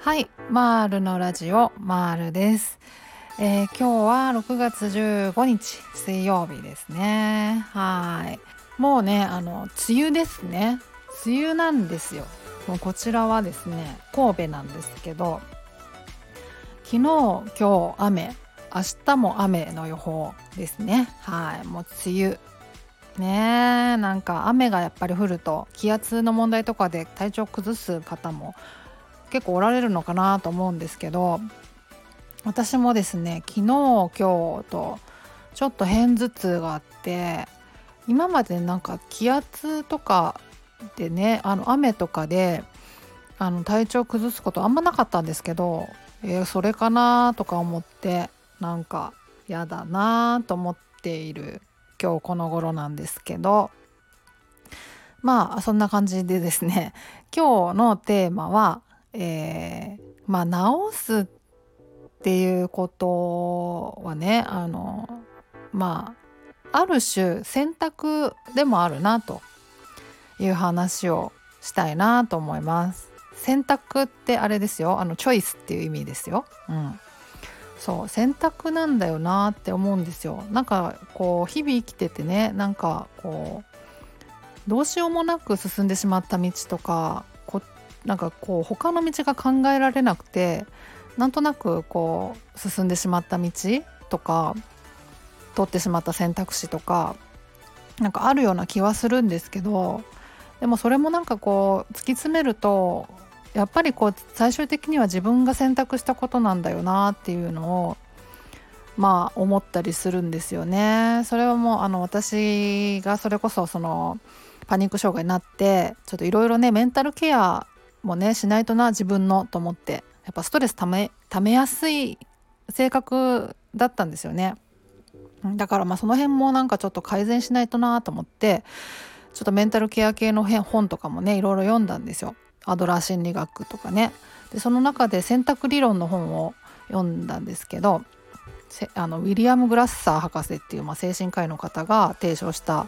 はいマールのラジオマールです、えー今日は6月15日水曜日ですね。はい。もうねあの梅雨ですね。梅雨なんですよ。もうこちらはですね神戸なんですけど昨日今日雨明日も雨の予報ですね。はい。もう梅雨ねえなんか雨がやっぱり降ると気圧の問題とかで体調崩す方も結構おられるのかなと思うんですけど私もですね昨日今日とちょっと片頭痛があって今までなんか気圧とかでねあの雨とかであの体調崩すことあんまなかったんですけど、えーそれかなとか思ってなんかやだなと思っている今日この頃なんですけどまあそんな感じでですね 今日のテーマは、えーまあ治すっていうことはねあのまあある種選択でもあるなという話をしたいなと思います。選択ってあれですよあのチョイスっていう意味ですよ。うん、そう選択なんだよなって思うんですよ。なんかこう日々生きててねなんかこうどうしようもなく進んでしまった道とかこなんかこう他の道が考えられなくてなんとなくこう進んでしまった道とか取ってしまった選択肢とかなんかあるような気はするんですけどでもそれもなんかこう突き詰めるとやっぱりこう最終的には自分が選択したことなんだよなっていうのをまあ思ったりするんですよね。それはもうあの私がそれこそそのパニック障害になってちょっといろいろねメンタルケアもねしないとな自分のと思ってやっぱストレスためためやすい性格だったんですよね。だからまあその辺もなんかちょっと改善しないとなと思ってちょっとメンタルケア系の本とかもねいろいろ読んだんですよ。アドラー心理学とかね。でその中で選択理論の本を読んだんですけどあのウィリアム・グラッサー博士っていう、まあ、精神科医の方が提唱した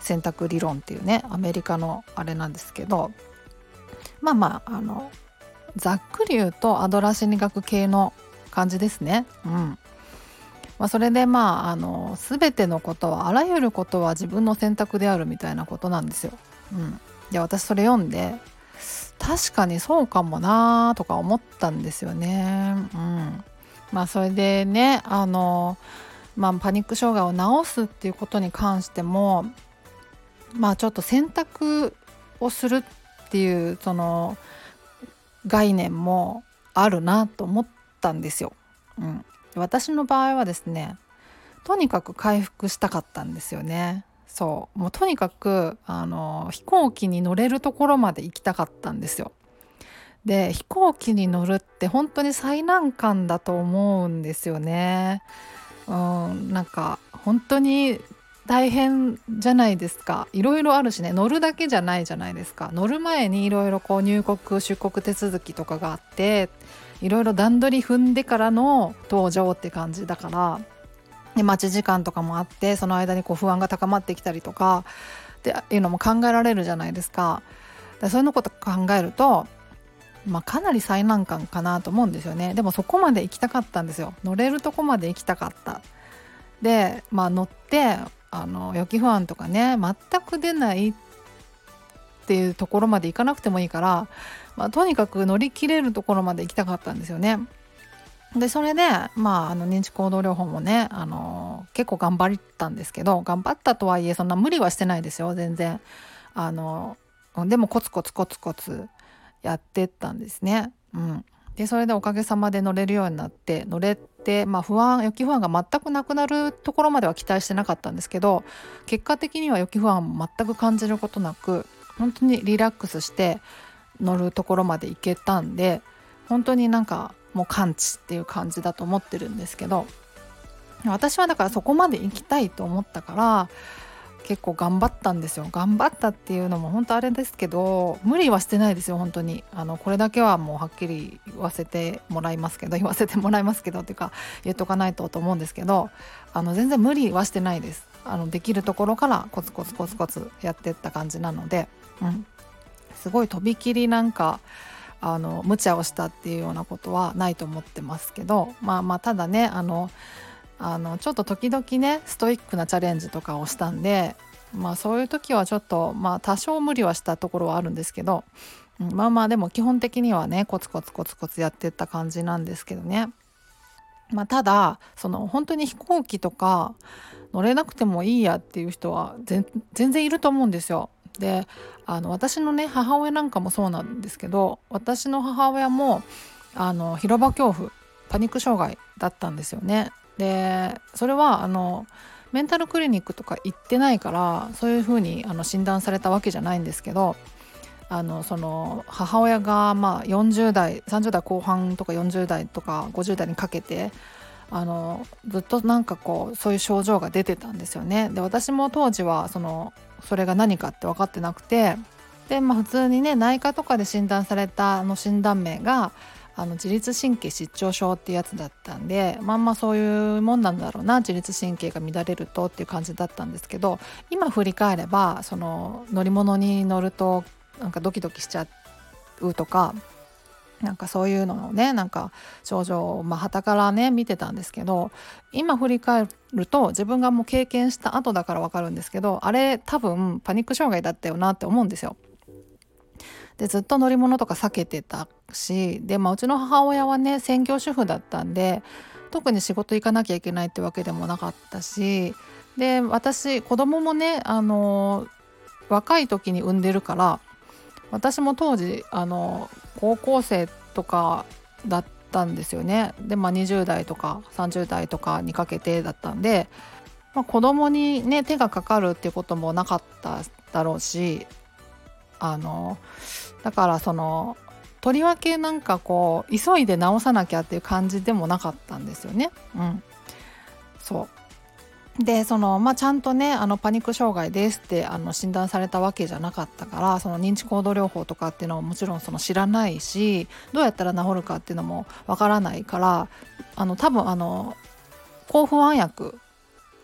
選択理論っていうねアメリカのあれなんですけどまあまああのざっくり言うとアドラー心理学系の感じですね。うんまあ、それでまああの全てのことはあらゆることは自分の選択であるみたいなことなんですよ。うん、で私それ読んで確かにそうかもなとか思ったんですよね。うん、まあそれでねあの、まあ、パニック障害を治すっていうことに関してもまあちょっと選択をするっていうその概念もあるなと思ったんですよ。うん、私の場合はですねとにかく回復したかったんですよね。そうもうとにかくあの飛行機に乗れるところまで行きたかったんですよ。で飛行機に乗るって本当に最難関だと思うんですよね。うん、なんか本当に大変じゃないですかいろいろあるしね乗るだけじゃないじゃないですか乗る前にいろいろこう入国出国手続きとかがあっていろいろ段取り踏んでからの登場って感じだからで待ち時間とかもあってその間にこう不安が高まってきたりとかっていうのも考えられるじゃないですか。でそういうのこと考えると、まあ、かなり最難関かなと思うんですよねでもそこまで行きたかったんですよ乗れるとこまで行きたかったで、まあ、乗ってあの予期不安とかね全く出ないっていうところまで行かなくてもいいから、まあ、とにかく乗り切れるところまで行きたかったんですよね。でそれで、まあ、あの認知行動療法もねあの結構頑張ったんですけど頑張ったとはいえそんな無理はしてないですよ全然。あのでもコツコツコツコツやってったんですね。うん、でそれでおかげさまで乗れるようになって乗れて、まあ、不安予期不安が全くなくなるところまでは期待してなかったんですけど結果的には予期不安も全く感じることなく本当にリラックスして乗るところまで行けたんで本当になんかもう完治っていう感じだと思ってるんですけど私はだからそこまで行きたいと思ったから結構頑張ったんですよ。頑張ったっていうのも本当あれですけど無理はしてないですよ本当に。あのこれだけはもうはっきり言わせてもらいますけど言わせてもらいますけどっていうか言っとかないとと思うんですけどあの全然無理はしてないです。あのできるところからコツコツコツコツやってった感じなので、うん、すごいとびきりなんかあの無茶をしたっていうようなことはないと思ってますけどまあまあただねあのあのちょっと時々ねストイックなチャレンジとかをしたんでまあそういう時はちょっとまあ多少無理はしたところはあるんですけど、うん、まあまあでも基本的にはねコツコツコツコツやってった感じなんですけどね。まあ、ただその本当に飛行機とか乗れなくてもいいやっていう人は全然いると思うんですよ。であの私のね母親なんかもそうなんですけど私の母親もあの広場恐怖パニック障害だったんですよね。でそれはあのメンタルクリニックとか行ってないからそういうふうにあの診断されたわけじゃないんですけどあのその母親がまあ40代30代後半とか40代とか50代にかけてあのずっとなんかこうそういう症状が出てたんですよね。で私も当時はそのそれが何かって分かってなくてで、まあ、普通にね内科とかで診断されたあの診断名があの自律神経失調症ってやつだったんでまあまあそういうもんなんだろうな自律神経が乱れるとっていう感じだったんですけど今振り返ればその乗り物に乗るとなんかドキドキしちゃうとかなんかそういうのをねなんか症状をまあ旗からね見てたんですけど今振り返ると自分がもう経験した後だから分かるんですけどあれ多分パニック障害だったよなって思うんですよ。でずっと乗り物とか避けてたしで、まあ、うちの母親はね専業主婦だったんで特に仕事行かなきゃいけないってわけでもなかったしで私子供もねあの若い時に産んでるから私も当時あの高校生とかだったんですよね。で、まあ、20代とか30代とかにかけてだったんで、まあ、子供にね手がかかるっていうこともなかっただろうしあのだからそのとりわけなんかこう急いで直さなきゃっていう感じでもなかったんですよね。うん、そう。でその、まあ、ちゃんとねあのパニック障害ですってあの診断されたわけじゃなかったからその認知行動療法とかっていうのももちろんその知らないしどうやったら治るかっていうのもわからないからあの多分あの抗不安薬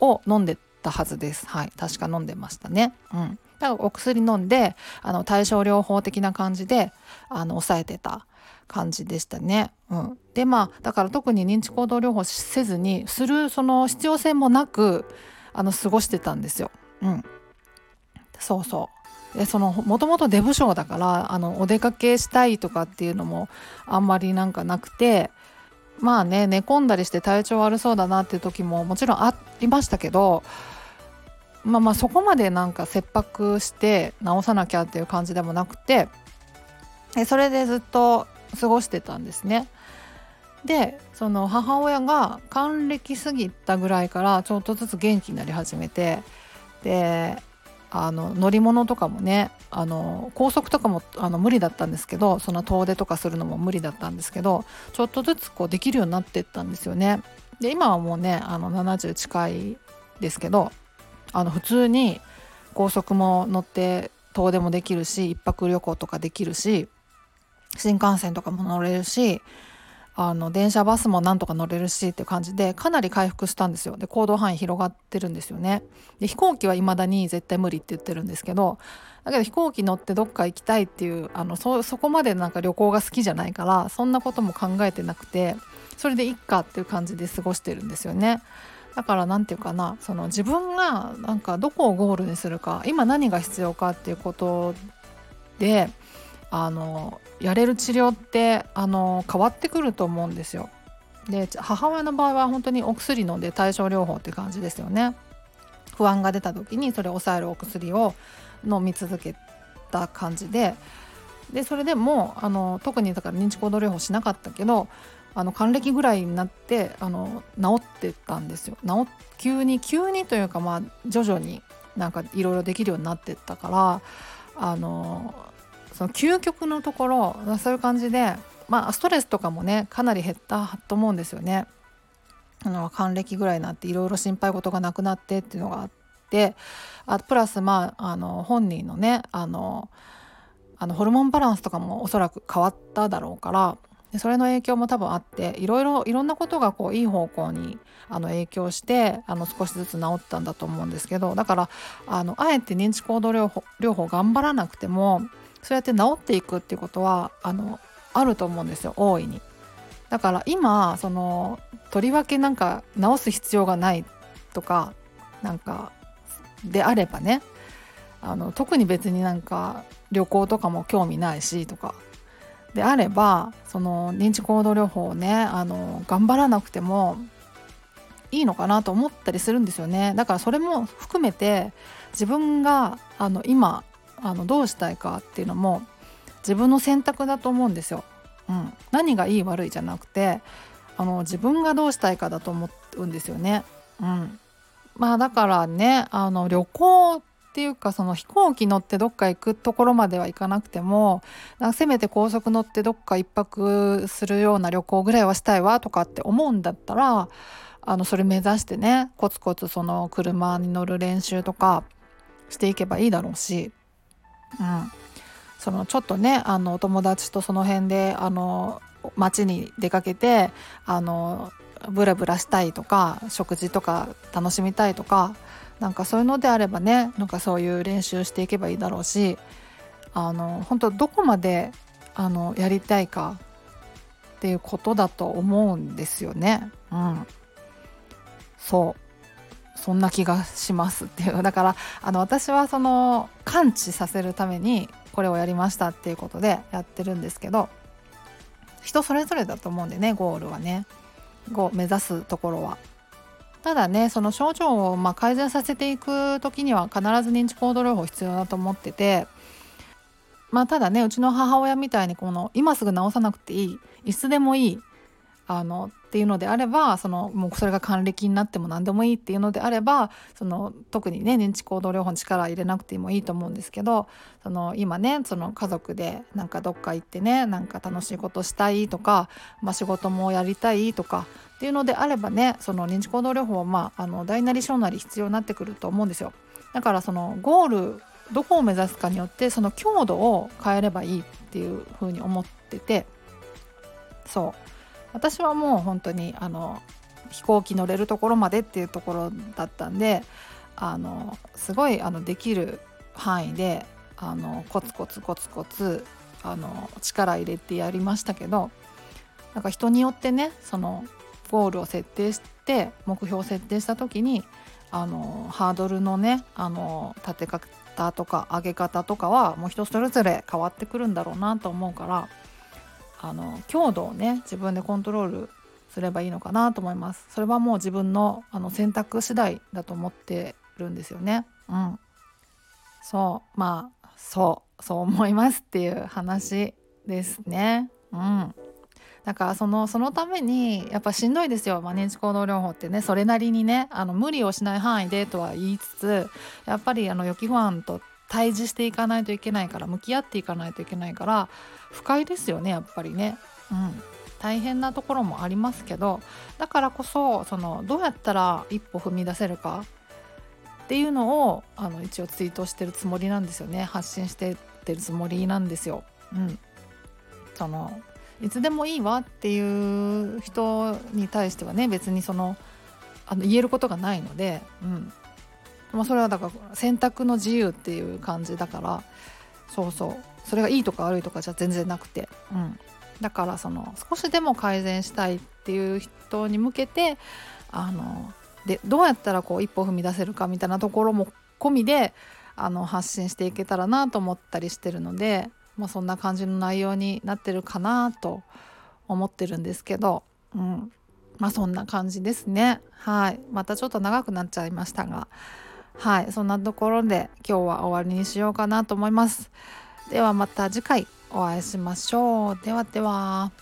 を飲んでたはずです。はい確か飲んでましたね。うんだからお薬飲んであの対症療法的な感じであの抑えてた感じでしたね。うん、でまあだから特に認知行動療法せずにするその必要性もなくあの過ごしてたんですよ。うん、そうそうでそのもともとデブ症だからあのお出かけしたいとかっていうのもあんまりなんかなくてまあね寝込んだりして体調悪そうだなっていう時ももちろんありましたけどまあまあそこまでなんか切迫して治さなきゃっていう感じでもなくてそれでずっと過ごしてたんですね。でその母親が還暦過ぎたぐらいからちょっとずつ元気になり始めてであの乗り物とかもねあの高速とかもあの無理だったんですけどその遠出とかするのも無理だったんですけどちょっとずつこうできるようになってったんですよね。で今はもうねあの70近いですけどあの普通に高速も乗って遠出もできるし1泊旅行とかできるし新幹線とかも乗れるしあの電車バスもなんとか乗れるしっていう感じでかなり回復したんですよ。で行動範囲広がってるんですよね。で飛行機は未だに絶対無理って言ってるんですけどだけど飛行機乗ってどっか行きたいっていうあのそそこまでなんか旅行が好きじゃないからそんなことも考えてなくてそれでいっかっていう感じで過ごしてるんですよね。だから何て言うかなその自分がなんかどこをゴールにするか今何が必要かっていうことであのやれる治療ってあの変わってくると思うんですよ。で母親の場合は本当にお薬飲んで対症療法って感じですよね。不安が出た時にそれを抑えるお薬を飲み続けた感じででそれでもあの特にだから認知行動療法しなかったけどあの還暦ぐらいになってあの治ってたんですよ治急に急にというかまあ徐々になんかいろいろできるようになってったからあのその究極のところそういう感じでまあストレスとかもねかなり減ったと思うんですよね。あの還暦ぐらいになっていろいろ心配事がなくなってっていうのがあって。あプラスまああの本人のねあのあのホルモンバランスとかもおそらく変わっただろうからでそれの影響も多分あっていろいろいろんなことがこういい方向にあの影響してあの少しずつ治ったんだと思うんですけどだからあのあえて認知行動療法療法頑張らなくてもそうやって治っていくっていうことはあのあると思うんですよ大いに。だから今そのとりわけなんか治す必要がないとかなんかであればねあの特に別になんか旅行とかも興味ないしとかであればその認知行動療法をねあの頑張らなくてもいいのかなと思ったりするんですよねだからそれも含めて自分があの今あのどうしたいかっていうのも自分の選択だと思うんですよ。うん、何がいい悪いじゃなくてあの自分がどうしたいかだと思うんですよね。うん、まあだからねあの旅行っていうかその飛行機乗ってどっか行くところまでは行かなくてもせめて高速乗ってどっか1泊するような旅行ぐらいはしたいわとかって思うんだったらあのそれ目指してねコツコツその車に乗る練習とかしていけばいいだろうし、うん、そのちょっとねあのお友達とその辺であの街に出かけてあのブラブラしたいとか食事とか楽しみたいとかなんかそういうのであればねなんかそういう練習していけばいいだろうしあの本当どこまであのやりたいかっていうことだと思うんですよね。うん、そう。そんな気がしますっていうだからあの私はその感知させるためにこれをやりましたっていうことでやってるんですけど人それぞれだと思うんでねゴールはね目指すところは。ただねその症状をま改善させていく時には必ず認知行動療法必要だと思っててまあただねうちの母親みたいにこの今すぐ治さなくていいいつでもいいあのっていうのであればそのもうそれが還暦になっても何でもいいっていうのであればその特にね認知行動療法に力入れなくてもいいと思うんですけどその今ねその家族でなんかどっか行ってねなんか楽しいことしたいとか、まあ、仕事もやりたいとかっていうのであればねその認知行動療法はまああの大なり小なり必要になってくると思うんですよ。だからそのゴールどこを目指すかによってその強度を変えればいいっていうふうに思っててそう私はもう本当にあの飛行機乗れるところまでっていうところだったんであのすごいあのできる範囲であのコツコツコツコツあの力入れてやりましたけどなんか人によってねそのゴールを設定して目標を設定した時にあのハードルのねあの立て方とか上げ方とかはもう人それぞれ変わってくるんだろうなと思うからあの強度をね自分でコントロールすればいいのかなと思います。それはもう自分のあの選択次第だと思ってるんですよね。うん。そう。まあそう。そう思いますっていう話ですね。うん。だからそのそのためにやっぱしんどいですよ、まあ、認知行動療法ってねそれなりにねあの無理をしない範囲でとは言いつつやっぱりあの予期不安と対峙していかないといけないから向き合っていかないといけないから不快ですよねやっぱりね。うん大変なところもありますけどだからこそそのどうやったら一歩踏み出せるかっていうのをあの一応ツイートしてるつもりなんですよね発信してってるつもりなんですよ。うん、そのいつでもいいわっていう人に対してはね別にそのあの言えることがないので、うん、まあ、それはだから選択の自由っていう感じだからそうそう。それがいいとか悪いとかじゃ全然なくて、うん、だからその少しでも改善したいっていう人に向けてあのでどうやったらこう一歩踏み出せるかみたいなところも込みであの発信していけたらなと思ったりしてるので、まあ、そんな感じの内容になってるかなと思ってるんですけど、うん、まあそんな感じですね。はい。またちょっと長くなっちゃいましたがはいそんなところで今日は終わりにしようかなと思います。ではまた次回お会いしましょう。ではでは。